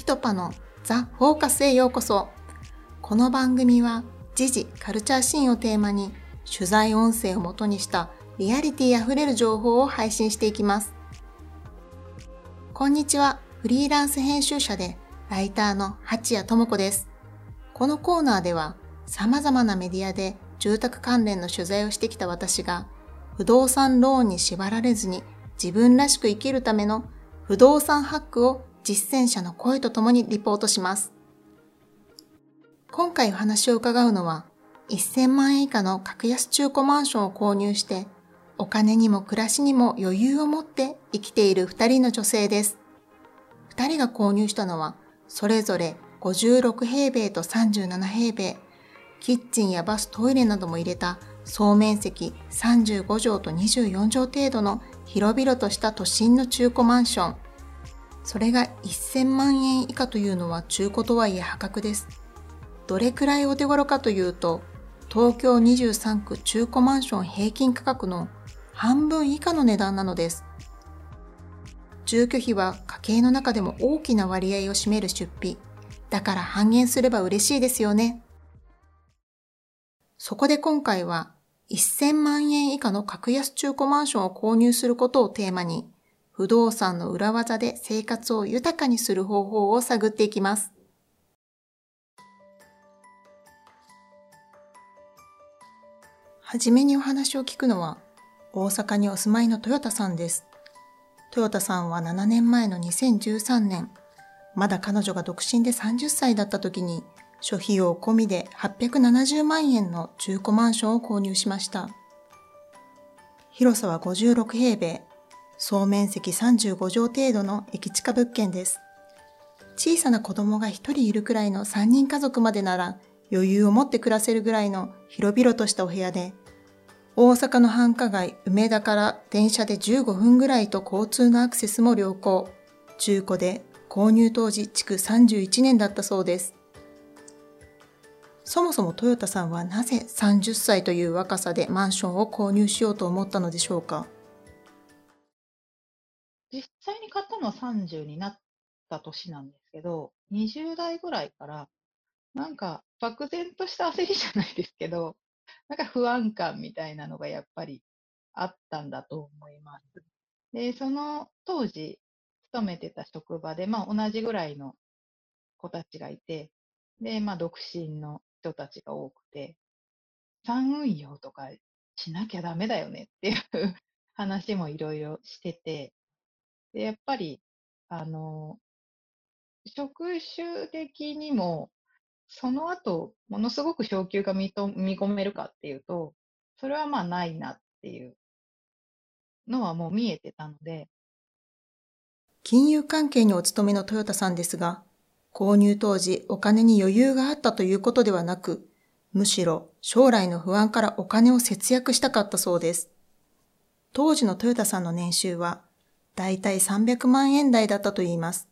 ピトパのザ・フォーカスへようこそ。この番組は時事カルチャーシーンをテーマに取材音声をもとにしたリアリティあふれる情報を配信していきます。こんにちは。フリーランス編集者でライターの八谷智子です。このコーナーでは様々なメディアで住宅関連の取材をしてきた私が不動産ローンに縛られずに自分らしく生きるための不動産ハックを実践者の声とともにリポートします。今回お話を伺うのは、1000万円以下の格安中古マンションを購入して、お金にも暮らしにも余裕を持って生きている2人の女性です。2人が購入したのは、それぞれ56平米と37平米、キッチンやバス、トイレなども入れた総面積35畳と24畳程度の広々とした都心の中古マンション。それが1000万円以下というのは中古とはいえ破格です。どれくらいお手頃かというと、東京23区中古マンション平均価格の半分以下の値段なのです。住居費は家計の中でも大きな割合を占める出費。だから半減すれば嬉しいですよね。そこで今回は1000万円以下の格安中古マンションを購入することをテーマに不動産の裏技で生活を豊かにする方法を探っていきます。はじめにお話を聞くのは、大阪にお住まいの豊田さんです。豊田さんは7年前の2013年、まだ彼女が独身で30歳だった時に、諸費用込みで870万円の中古マンションを購入しました。広さは56平米、総面積35畳程度の駅地下物件です。小さな子供が一人いるくらいの3人家族までなら余裕を持って暮らせるぐらいの広々としたお部屋で、大阪の繁華街梅田から電車で15分ぐらいと交通のアクセスも良好。中古で購入当時築31年だったそうです。そもそもトヨタさんはなぜ30歳という若さでマンションを購入しようと思ったのでしょうか？実際に買ったのは30になった年なんですけど、20代ぐらいから、なんか漠然とした焦りじゃないですけど、なんか不安感みたいなのがやっぱりあったんだと思います。で、その当時勤めてた職場で、まあ同じぐらいの子たちがいて、で、まあ独身の人たちが多くて、産運用とかしなきゃダメだよねっていう話もいろいろしてて、で、やっぱり、あの、職種的にも、その後、ものすごく昇給が見と見込めるかっていうと、それはまあないなっていうのはもう見えてたので。金融関係にお勤めのトヨタさんですが、購入当時お金に余裕があったということではなく、むしろ将来の不安からお金を節約したかったそうです。当時のトヨタさんの年収はだいたい300万円台だったといいます。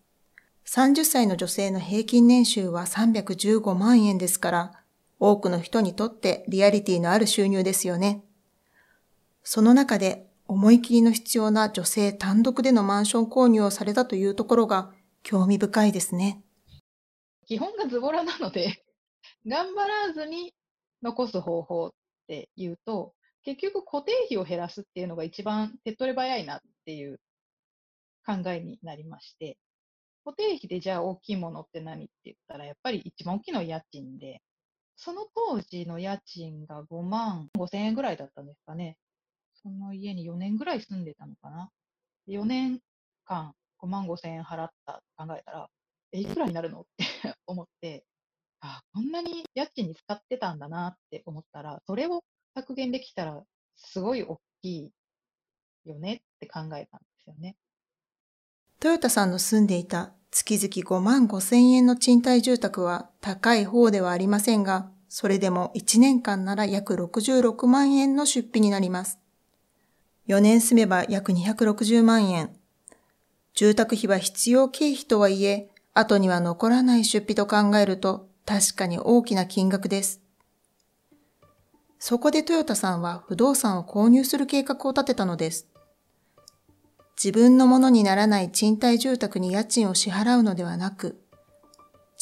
30歳の女性の平均年収は315万円ですから、多くの人にとってリアリティのある収入ですよね。その中で思い切りの必要な女性単独でのマンション購入をされたというところが興味深いですね。基本がズボラなので 頑張らずに残す方法っていうと、結局固定費を減らすっていうのが一番手っ取り早いなっていう考えになりまして、固定費でじゃあ大きいものって何って言ったら、やっぱり一番大きいのは家賃で、その当時の家賃が5万5千円ぐらいだったんですかね。その家に4年ぐらい住んでたのかな。4年間5万5千円払ったと考えたら、え、いくらになるのって 思って、あ、こんなに家賃に使ってたんだなって思ったら、それを削減できたらすごい大きいよねって考えたんですよね。トヨタさんの住んでいた月々5万5千円の賃貸住宅は高い方ではありませんが、それでも1年間なら約66万円の出費になります。4年住めば約260万円。住宅費は必要経費とはいえ、後には残らない出費と考えると確かに大きな金額です。そこでトヨタさんは不動産を購入する計画を立てたのです。自分のものにならない賃貸住宅に家賃を支払うのではなく、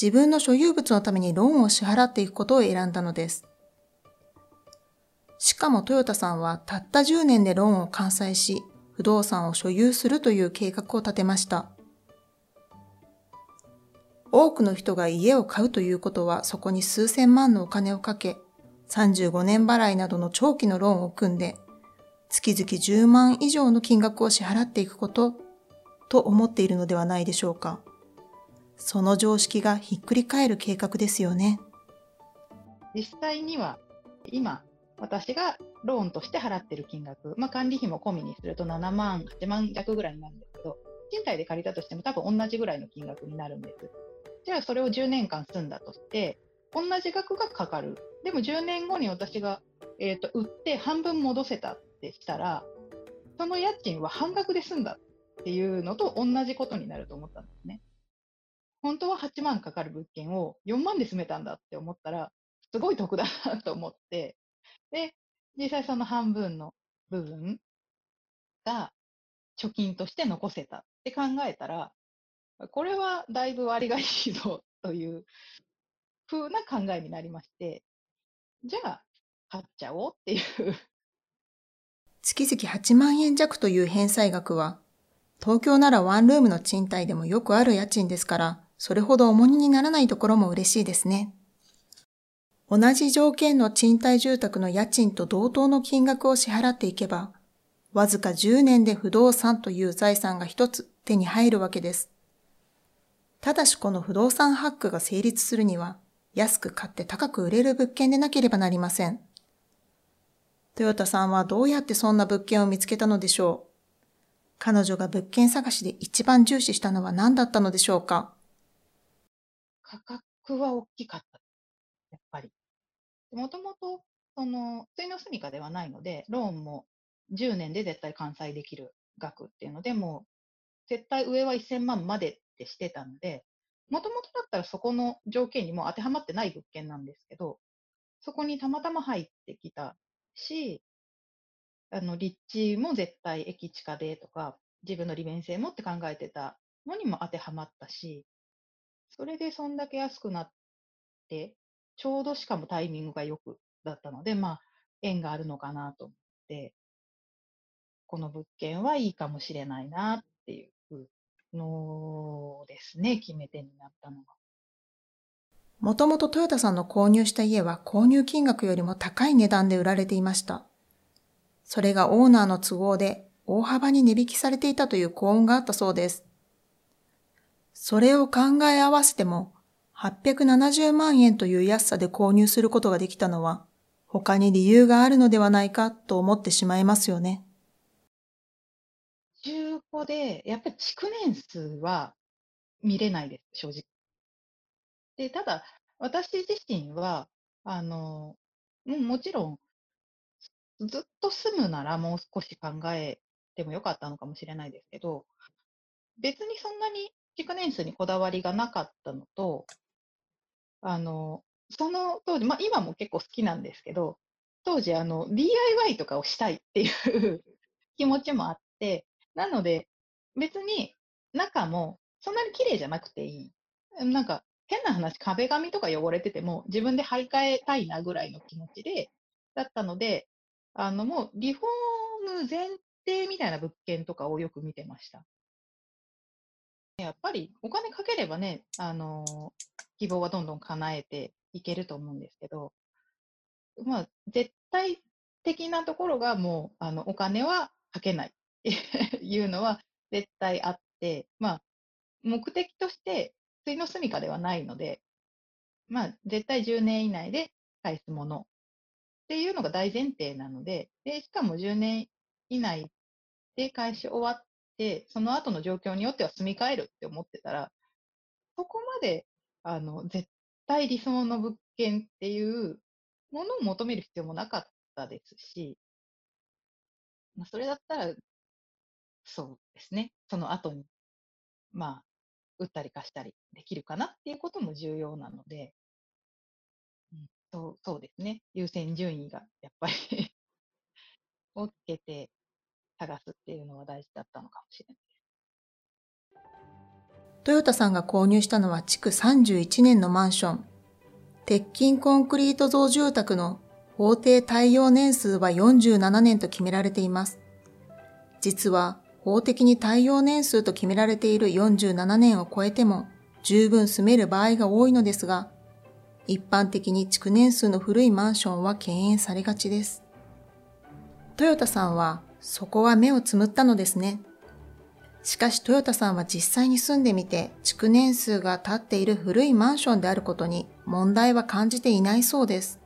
自分の所有物のためにローンを支払っていくことを選んだのです。しかもトヨタさんはたった10年でローンを完済し、不動産を所有するという計画を立てました。多くの人が家を買うということはそこに数千万のお金をかけ、35年払いなどの長期のローンを組んで、月々10万以上の金額を支払っていくことと思っているのではないでしょうか。その常識がひっくり返る計画ですよね。実際には今私がローンとして払ってる金額、まあ、管理費も込みにすると7万、8万弱ぐらいになるんですけど、賃貸で借りたとしても多分同じぐらいの金額になるんです。じゃあそれを10年間住んだとして、同じ額がかかる。でも10年後に私が、えーと、売って半分戻せたってしたら、その家賃は半額で済んだっていうのと同じことになると思ったんですね。本当は8万かかる物件を4万で住めたんだって思ったら、すごい得だなと思って、で、実際その半分の部分が貯金として残せたって考えたら、これはだいぶ割がいいぞという風な考えになりまして、じゃあ買っちゃおうっていう月々8万円弱という返済額は、東京ならワンルームの賃貸でもよくある家賃ですから、それほど重荷にならないところも嬉しいですね。同じ条件の賃貸住宅の家賃と同等の金額を支払っていけば、わずか10年で不動産という財産が一つ手に入るわけです。ただしこの不動産ハックが成立するには、安く買って高く売れる物件でなければなりません。トヨタさんはどうやってそんな物件を見つけたのでしょう？彼女が物件探しで一番重視したのは何だったのでしょうか？価格は大きかった。やっぱり。もともと、その、ついの住みかではないので、ローンも10年で絶対完済できる額っていうので、もう、絶対上は1000万までってしてたので、もともとだったらそこの条件にも当てはまってない物件なんですけど、そこにたまたま入ってきたし、あの、立地も絶対駅地下でとか、自分の利便性もって考えてたのにも当てはまったし、それでそんだけ安くなって、ちょうどしかもタイミングがよくだったので、まあ、縁があるのかなと思って、この物件はいいかもしれないなっていうのですね、決め手になったのが。もともとトヨタさんの購入した家は購入金額よりも高い値段で売られていました。それがオーナーの都合で大幅に値引きされていたという幸運があったそうです。それを考え合わせても870万円という安さで購入することができたのは、他に理由があるのではないかと思ってしまいますよね。中古で、やっぱり築年数は見れないです、正直。で、ただ、私自身は、あの、ももちろん、ずっと住むならもう少し考えてもよかったのかもしれないですけど、別にそんなに築年数にこだわりがなかったのと、あの、その当時、まあ、今も結構好きなんですけど、当時、あの、DIY とかをしたいっていう 気持ちもあって、なので、別に中もそんなに綺麗じゃなくていい。なんか、変な話、壁紙とか汚れてても自分で張り替えたいなぐらいの気持ちで、だったので、あの、もうリフォーム前提みたいな物件とかをよく見てました。やっぱりお金かければね、あの、希望はどんどん叶えていけると思うんですけど、まあ、絶対的なところがもう、あの、お金はかけないっていうのは絶対あって、まあ、目的として、つの住みかではないので、まあ、絶対10年以内で返すもの。っていうのが大前提なので、で、しかも10年以内で返し終わって、その後の状況によっては住み替えるって思ってたら、そこまであの、絶対理想の物件っていうものを求める必要もなかったですし、まあ、それだったら、そうですね、その後に、まあ、打ったり貸したりできるかなっていうことも重要なので、うん、そうそうですね、優先順位がやっぱり をつけて探すっていうのは大事だったのかもしれない。トヨタさんが購入したのは築31年のマンション。鉄筋コンクリート造住宅の法定耐用年数は47年と決められています。実は法的に耐用年数と決められている47年を超えても十分住める場合が多いのですが、一般的に築年数の古いマンションは敬遠されがちです。トヨタさんはそこは目をつむったのですね。しかしトヨタさんは実際に住んでみて築年数が経っている古いマンションであることに問題は感じていないそうです。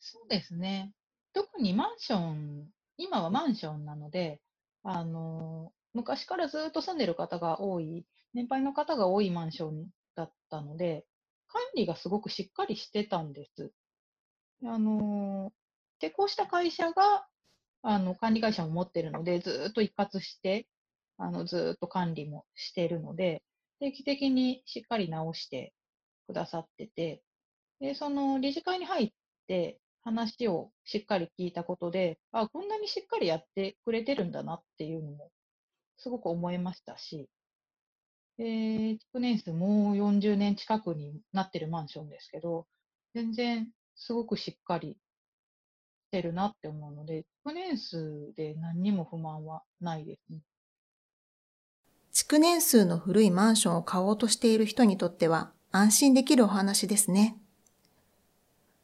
そうですね。特にマンション、今はマンションなので、あの、昔からずっと住んでる方が多い、年配の方が多いマンションだったので、管理がすごくしっかりしてたんです。あの、で、こうした会社が、あの、管理会社も持ってるので、ずっと一括して、あの、ずっと管理もしてるので、定期的にしっかり直してくださってて、で、その理事会に入って話をしっかり聞いたことで、あ、こんなにしっかりやってくれてるんだなっていうのもすごく思いましたし、で、築年数もう40年近くになってるマンションですけど、全然すごくしっかりしてるなって思うので、築年数で何にも不満はないですね。築年数の古いマンションを買おうとしている人にとっては安心できるお話ですね。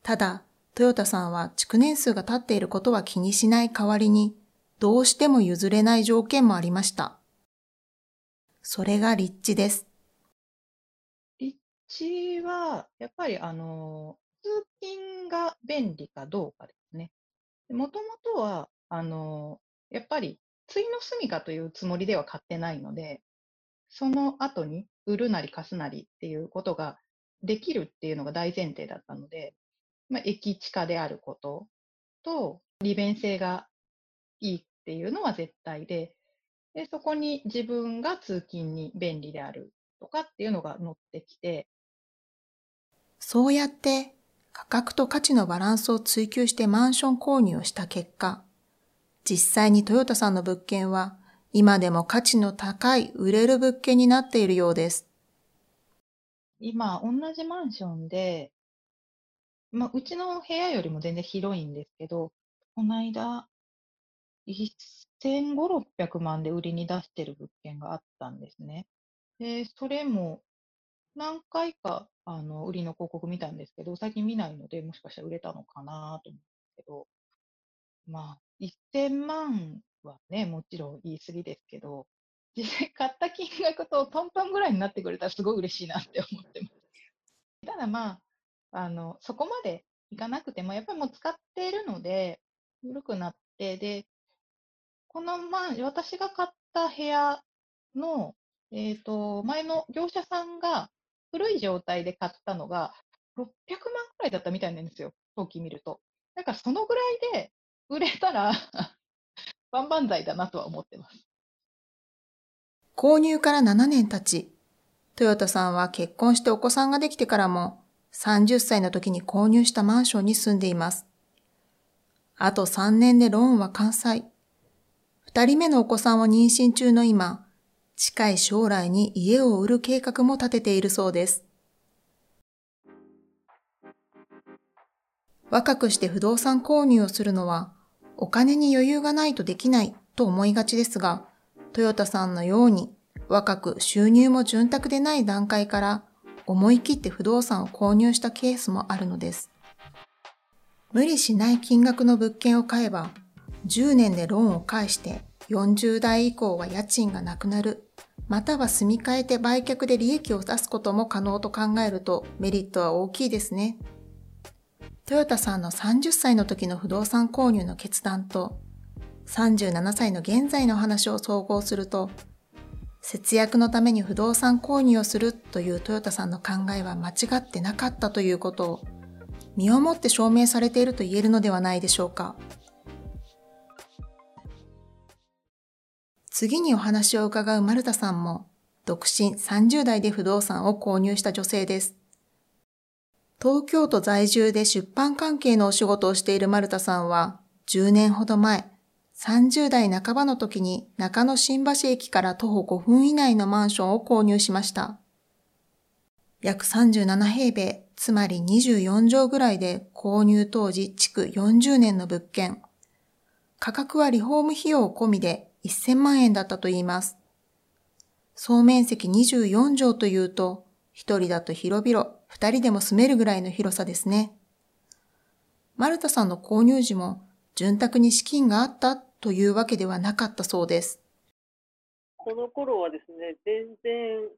ただ、トヨタさんは築年数が経っていることは気にしない代わりに、どうしても譲れない条件もありました。それが立地です。立地は、やっぱりあの、通勤が便利かどうかですね。もともとは、あの、やっぱり、ついの住みかというつもりでは買ってないので、その後に売るなり貸すなりっていうことができるっていうのが大前提だったので、まあ、駅地下であることと、利便性がいいっていうのは絶対で、でそこに自分が通勤に便利であるとかっていうのが乗ってきて。そうやって価格と価値のバランスを追求してマンション購入をした結果、実際にトヨタさんの物件は今でも価値の高い売れる物件になっているようです。今、同じマンションで、まあ、うちの部屋よりも全然広いんですけど、この間、1500、600万で売りに出してる物件があったんですね。で、それも何回かあの売りの広告見たんですけど、最近見ないので、もしかしたら売れたのかなと思うんですけど、まあ、1000万はね、もちろん言い過ぎですけど、実際買った金額とトントンぐらいになってくれたらすごい嬉しいなって思ってます。ただまあ、あの、そこまでいかなくても、やっぱりもう使っているので、古くなって、で、この、まあ、私が買った部屋の、えっ、ー、と、前の業者さんが古い状態で買ったのが、600万くらいだったみたいなんですよ、登記見ると。だからそのぐらいで売れたら 万々歳だなとは思ってます。購入から7年経ち、トヨタさんは結婚してお子さんができてからも30歳の時に購入したマンションに住んでいます。あと3年でローンは完済。2人目のお子さんを妊娠中の今、近い将来に家を売る計画も立てているそうです。若くして不動産購入をするのはお金に余裕がないとできないと思いがちですが、トヨタさんのように若く収入も潤沢でない段階から思い切って不動産を購入したケースもあるのです。無理しない金額の物件を買えば、10年でローンを返して40代以降は家賃がなくなる、または住み替えて売却で利益を出すことも可能と考えるとメリットは大きいですね。トヨタさんの30歳の時の不動産購入の決断と37歳の現在の話を総合すると節約のために不動産購入をするというトヨタさんの考えは間違ってなかったということを身をもって証明されていると言えるのではないでしょうか。次にお話を伺う丸田さんも独身30代で不動産を購入した女性です。東京都在住で出版関係のお仕事をしている丸田さんは10年ほど前、30代半ばの時に中野新橋駅から徒歩5分以内のマンションを購入しました。約37平米、つまり24畳ぐらいで購入当時築40年の物件。価格はリフォーム費用込みで1000万円だったといいます。総面積24畳というと、一人だと広々、二人でも住めるぐらいの広さですね。マルタさんの購入時も、潤沢に資金があったというわけではなかったそうです。この頃はですね、全然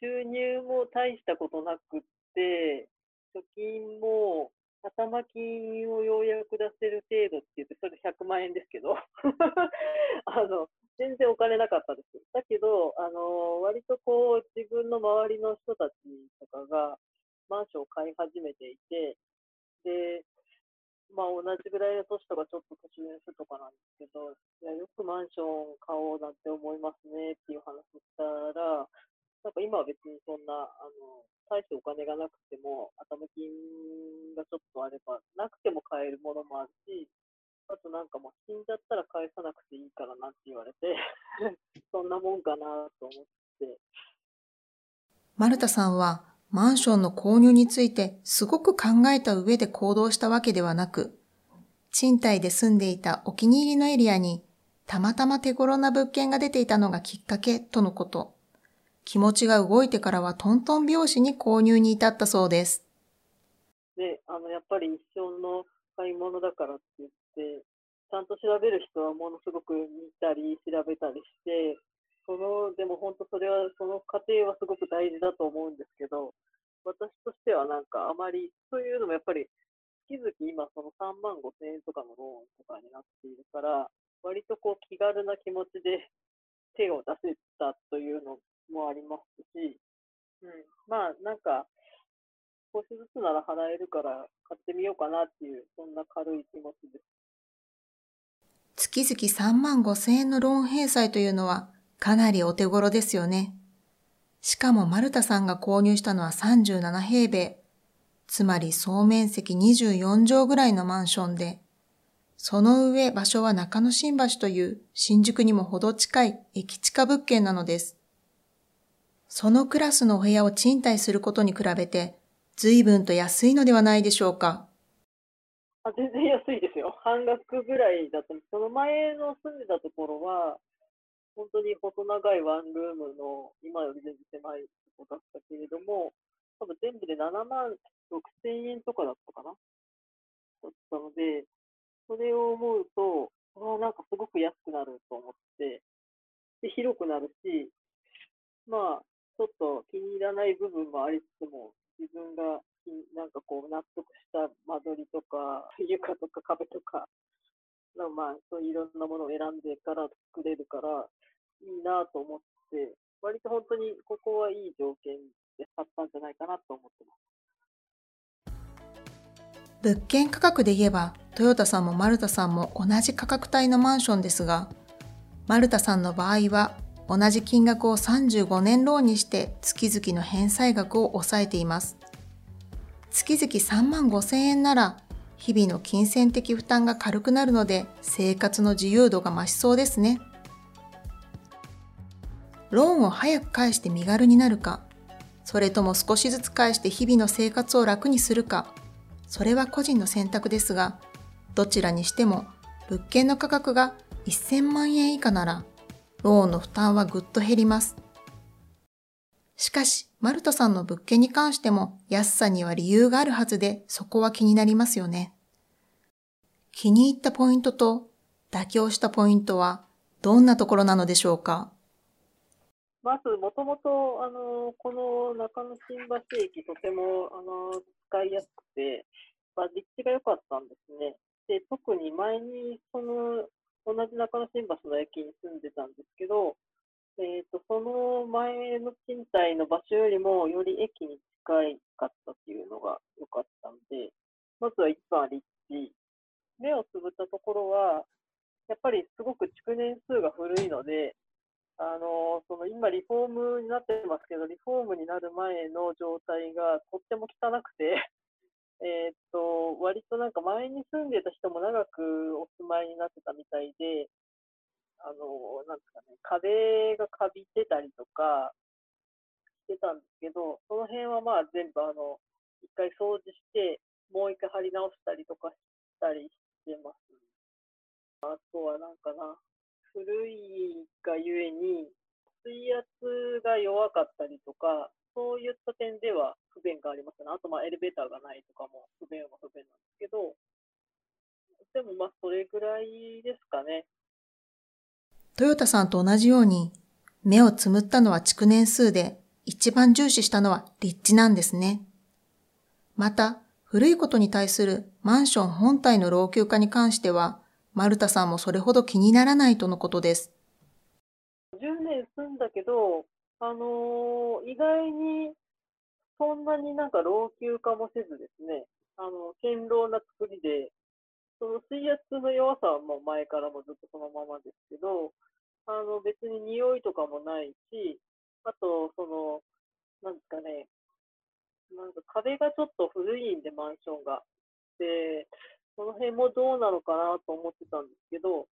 収入も大したことなくって、貯金も頭金をようやく出せる程度って言って、それ100万円ですけど あの、全然お金なかったです。だけど、あの、割とこう、自分の周りの人たちとかが、マンションを買い始めていて、で、まあ同じぐらいの年とかちょっと年上の人とかなんですけど、いや、よくマンション買おうなんて思いますねっていう話をしたら、なんか今は別にそんな、あの、大してお金がなくても、頭金がちょっとあれば、なくても買えるものもあるし、あとなんかもう死んじゃったら返さなくていいからなって言われて そんなもんかなと思って。マルタさんはマンションの購入についてすごく考えた上で行動したわけではなく、賃貸で住んでいたお気に入りのエリアにたまたま手頃な物件が出ていたのがきっかけとのこと。気持ちが動いてからはトントン拍子に購入に至ったそうです。で、あの、やっぱり一生の買い物だからって言って、ちゃんと調べる人はものすごく見たり調べたりして、その、でも本当それは、その過程はすごく大事だと思うんですけど、私としてはなんかあまり、そういうのもやっぱり、月々今その3万5千円とかのローンとかになっているから、割とこう気軽な気持ちで 手を出せたというのもありますし、うん、まあなんか、少しずつなら払えるから買ってみようかなっていう、そんな軽い気持ちです。月々3万5千円のローン返済というのはかなりお手頃ですよね。しかもマルタさんが購入したのは37平米、つまり総面積24畳ぐらいのマンションで、その上場所は中野新橋という新宿にもほど近い駅近物件なのです。そのクラスのお部屋を賃貸することに比べて、随分と安いのではないでしょうか。あ全然安いですよ。半額ぐらいだと、その前の住んでたところは、本当に細長いワンルームの、今より全然狭いとこだったけれども、多分全部で7万6千円とかだったかな。だったので、それを思うと、あなんかすごく安くなると思って、で広くなるし、まあ、ちょっと気に入らない部分もありつつも、自分がなんかこう納得した間取りとか、床とか壁とか、まあ、そういういろんなものを選んでから作れるから、いいなと思って、割と本当にここはいい条件で買ったんじゃないかなと思ってます。物件価格で言えば、トヨタさんもマルタさんも同じ価格帯のマンションですが、マルタさんの場合は同じ金額を35年ローンにして月々の返済額を抑えています。月々3万5千円なら日々の金銭的負担が軽くなるので生活の自由度が増しそうですね。ローンを早く返して身軽になるか、それとも少しずつ返して日々の生活を楽にするか、それは個人の選択ですが、どちらにしても物件の価格が1000万円以下ならローンの負担はぐっと減ります。しかし、マルトさんの物件に関しても安さには理由があるはずで、そこは気になりますよね。気に入ったポイントと妥協したポイントはどんなところなのでしょうか？まず、もともと、あの、この中野新橋駅、とても、あの、使いやすくて、まあ、立地が良かったんですね。で、特に前に、その、同じ中野新橋の駅に住んでたんですけど、えーと、その前の賃貸の場所よりもより駅に近かったっていうのが良かったんで、まずは一番立地。目をつぶったところは、やっぱりすごく築年数が古いので、あのその今、リフォームになってますけど、リフォームになる前の状態がとっても汚くて えー、っと、割となんか前に住んでた人も長くお住まいになってたみたいで、あの、なんですかね、壁がカビてたりとかしてたんですけど、その辺はまあ全部あの、一回掃除して、もう一回貼り直したりとかしたりしてます。あとはなんかな、古いがゆえに、水圧が弱かったりとか、そういった点では不便がありますね。あと、まあ、エレベーターがないとかも不便は不便なんですけど、でもまあ、それぐらいですかね。トヨタさんと同じように、目をつむったのは築年数で、一番重視したのは立地なんですね。また、古いことに対するマンション本体の老朽化に関しては、マルタさんもそれほど気にならないとのことです。10年住んだけど、あのー、意外にそんなになんか老朽化もせずですね、あの、堅牢な作りで、その水圧の弱さはもう前からもずっとそのままですけど、あの、別に匂いとかもないし、あと、その、なんですかね、なんか壁がちょっと古いんで、マンションが。で、その辺もどうなのかなと思ってたんですけど、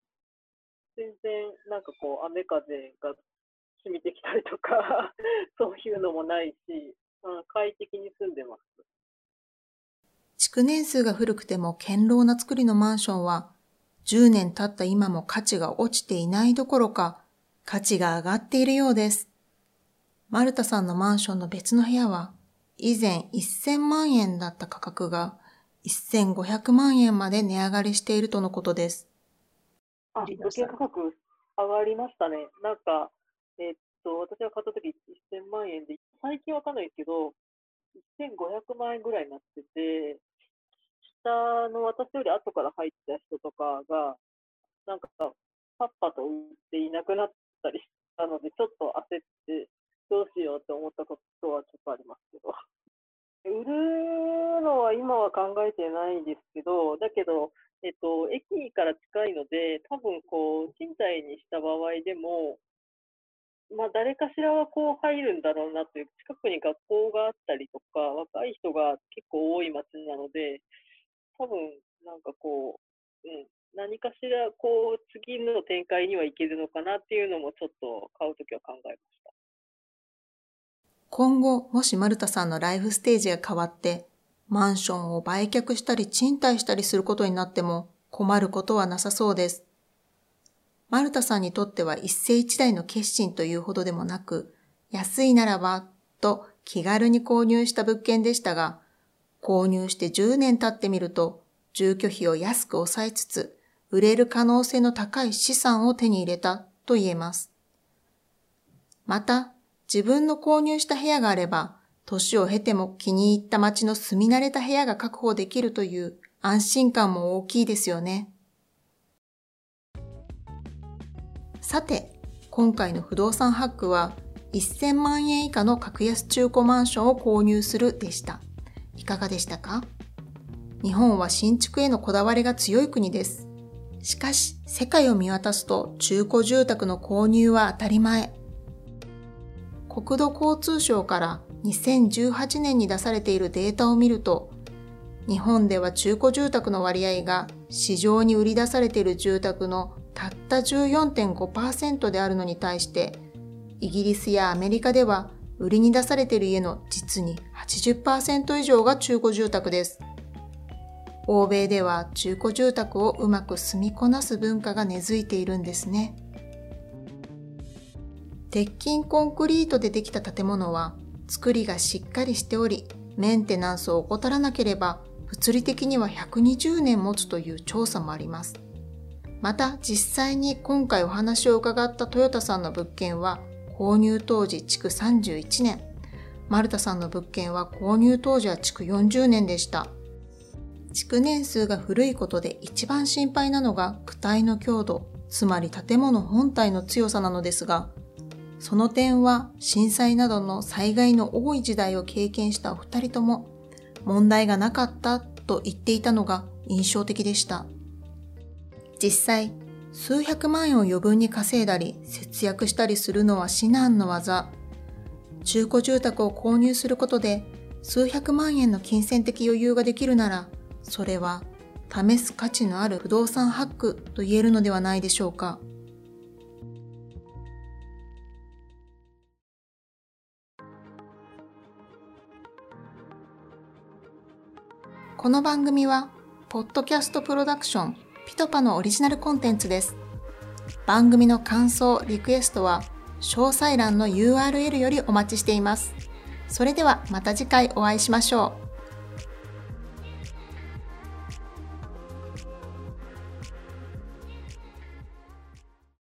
全然なんかこう、雨風が染みてきたりとか そういうのもないし、うん、快適に住んでます。築年数が古くても堅牢な作りのマンションは、10年経った今も価値が落ちていないどころか、価値が上がっているようです。マルタさんのマンションの別の部屋は、以前1000万円だった価格が1500万円まで値上がりしているとのことです。あ、物件価格上がりましたね。なんか、えー、っと、私が買った時1000万円で、最近わかんないですけど、1500万円ぐらいになってて、下の私より後から入った人とかが、なんか、パッパと売っていなくなったりしたので、ちょっと焦って、どうしようって思ったことはちょっとありますけど。売るのは今は考えてないですけど、だけど、えっと、駅から近いので、多分こう、賃貸にした場合でも、まあ、誰かしらはこう入るんだろうなという、近くに学校があったりとか、若い人が結構多い街なので、多分なんかこう、うん、何かしらこう、次の展開にはいけるのかなっていうのも、ちょっと買うときは考えました。今後、もしマルタさんのライフステージが変わって、マンションを売却したり賃貸したりすることになっても困ることはなさそうです。マルタさんにとっては一世一代の決心というほどでもなく、安いならばと気軽に購入した物件でしたが、購入して10年経ってみると、住居費を安く抑えつつ、売れる可能性の高い資産を手に入れたと言えます。また、自分の購入した部屋があれば、年を経ても気に入った街の住み慣れた部屋が確保できるという安心感も大きいですよね。さて、今回の不動産ハックは1000万円以下の格安中古マンションを購入するでした。いかがでしたか？日本は新築へのこだわりが強い国です。しかし、世界を見渡すと中古住宅の購入は当たり前。国土交通省から2018年に出されているデータを見ると、日本では中古住宅の割合が市場に売り出されている住宅のたった14.5%であるのに対して、イギリスやアメリカでは売りに出されている家の実に80%以上が中古住宅です。欧米では中古住宅をうまく住みこなす文化が根付いているんですね。鉄筋コンクリートでできた建物は作りがしっかりしており、メンテナンスを怠らなければ物理的には120年持つという調査もあります。また実際に今回お話を伺ったトヨタさんの物件は購入当時築31年、マルタさんの物件は購入当時は築40年でした。築年数が古いことで一番心配なのが躯体の強度、つまり建物本体の強さなのですが、その点は震災などの災害の多い時代を経験したお二人とも問題がなかったと言っていたのが印象的でした。実際、数百万円を余分に稼いだり節約したりするのは至難の技。中古住宅を購入することで数百万円の金銭的余裕ができるなら、それは試す価値のある不動産ハックと言えるのではないでしょうか。この番組は、ポッドキャストプロダクションピトパのオリジナルコンテンツです。番組の感想、リクエストは、詳細欄の URL よりお待ちしています。それではまた次回お会いしましょう。